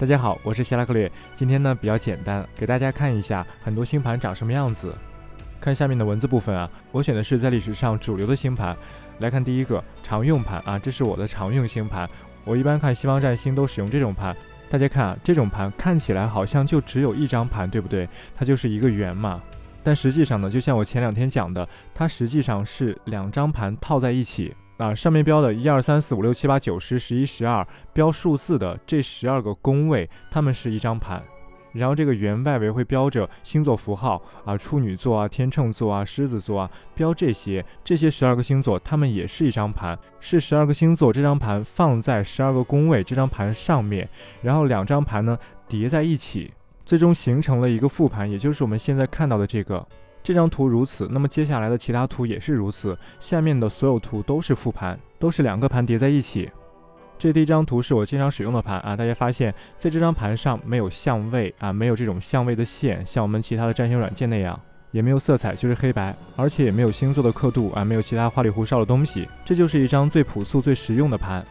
大家好，我是希拉克略。今天呢比较简单，给大家看一下很多星盘长什么样子。看下面的文字部分啊，我选的是在历史上主流的星盘。来看第一个常用盘啊，这是我的常用星盘。我一般看西方占星都使用这种盘。大家看啊，这种盘看起来好像就只有一张盘，对不对？它就是一个圆嘛。但实际上呢，就像我前两天讲的，它实际上是两张盘套在一起。啊，上面标的一二三四五六七八九十十一十二标数字的这十二个宫位，它们是一张盘，然后这个圆外围会标着星座符号啊，处女座啊、天秤座啊、狮子座啊，标这些，这些十二个星座，它们也是一张盘，是十二个星座这张盘放在十二个宫位这张盘上面，然后两张盘呢叠在一起，最终形成了一个复盘，也就是我们现在看到的这个。这张图如此，那么接下来的其他图也是如此。下面的所有图都是复盘，都是两个盘叠在一起。这第一张图是我经常使用的盘啊，大家发现在这张盘上没有相位啊，没有这种相位的线，像我们其他的占星软件那样，也没有色彩，就是黑白，而且也没有星座的刻度啊，没有其他花里胡哨的东西。这就是一张最朴素、最实用的盘。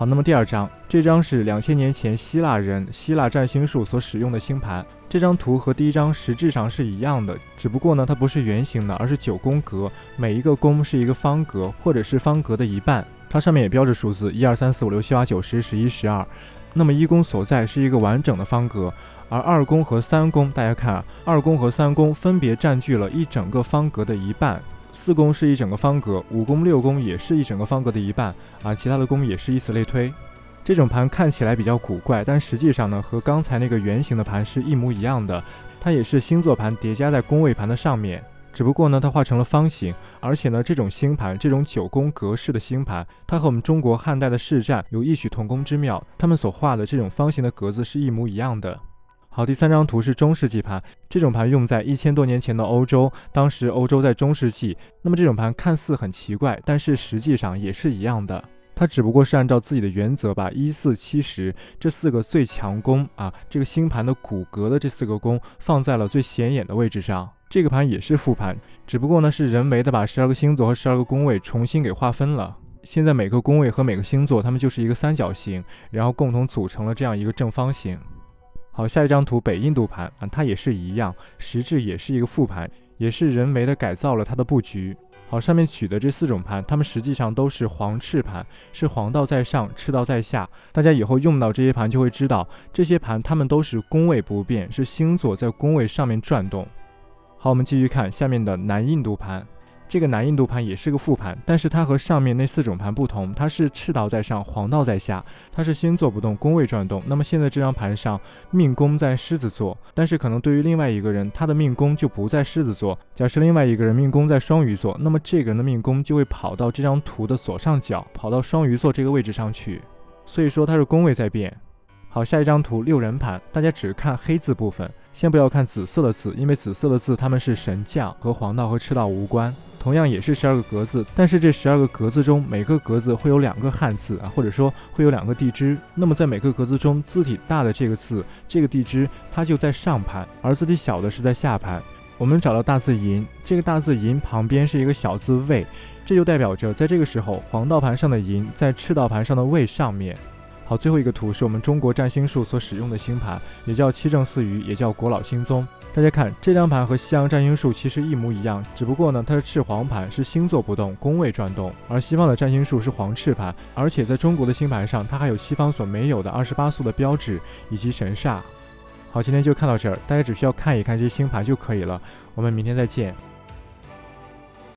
好，那么第二张，这张是两千年前希腊人希腊占星术所使用的星盘。这张图和第一张实质上是一样的，只不过呢，它不是圆形的，而是九宫格，每一个宫是一个方格，或者是方格的一半。它上面也标着数字一二三四五六七八九十十一十二。那么一宫所在是一个完整的方格，而二宫和三宫，大家看，二宫和三宫分别占据了一整个方格的一半。四宫是一整个方格，五宫六宫也是一整个方格的一半啊，其他的宫也是以此类推。这种盘看起来比较古怪，但实际上呢，和刚才那个圆形的盘是一模一样的。它也是星座盘叠加在宫位盘的上面，只不过呢，它画成了方形。而且呢，这种星盘，这种九宫格式的星盘，它和我们中国汉代的市占有异曲同工之妙，他们所画的这种方形的格子是一模一样的。好，第三张图是中世纪盘，这种盘用在一千多年前的欧洲，当时欧洲在中世纪。那么这种盘看似很奇怪，但是实际上也是一样的，它只不过是按照自己的原则，把一四七十这四个最强宫啊，这个星盘的骨骼的这四个宫放在了最显眼的位置上。这个盘也是复盘，只不过呢是人为的把十二个星座和十二个宫位重新给划分了。现在每个宫位和每个星座，它们就是一个三角形，然后共同组成了这样一个正方形。好，下一张图北印度盘啊，它也是一样，实质也是一个复盘，也是人为的改造了它的布局。好，上面举的这四种盘，它们实际上都是黄赤盘，是黄道在上，赤道在下。大家以后用到这些盘就会知道，这些盘它们都是宫位不变，是星座在宫位上面转动。好，我们继续看下面的南印度盘。这个南印度盘也是个复盘，但是它和上面那四种盘不同，它是赤道在上，黄道在下，它是星座不动，宫位转动。那么现在这张盘上命宫在狮子座，但是可能对于另外一个人，他的命宫就不在狮子座。假设另外一个人命宫在双鱼座，那么这个人的命宫就会跑到这张图的左上角，跑到双鱼座这个位置上去。所以说它是宫位在变。好，下一张图六人盘，大家只看黑字部分，先不要看紫色的字，因为紫色的字他们是神将，和黄道和赤道无关。同样也是十二个格子，但是这十二个格子中，每个格子会有两个汉字啊，或者说会有两个地支。那么在每个格子中，字体大的这个字，这个地支它就在上盘，而字体小的是在下盘。我们找到大字寅，这个大字寅旁边是一个小字未，这就代表着在这个时候，黄道盘上的寅在赤道盘上的未上面。好，最后一个图是我们中国占星术所使用的星盘，也叫七正四余，也叫国老星宗。大家看这张盘和西洋占星术其实一模一样，只不过呢它是赤黄盘，是星座不动，宫位转动；而西方的占星术是黄赤盘，而且在中国的星盘上，它还有西方所没有的二十八宿的标志以及神煞。好，今天就看到这儿，大家只需要看一看这些星盘就可以了。我们明天再见。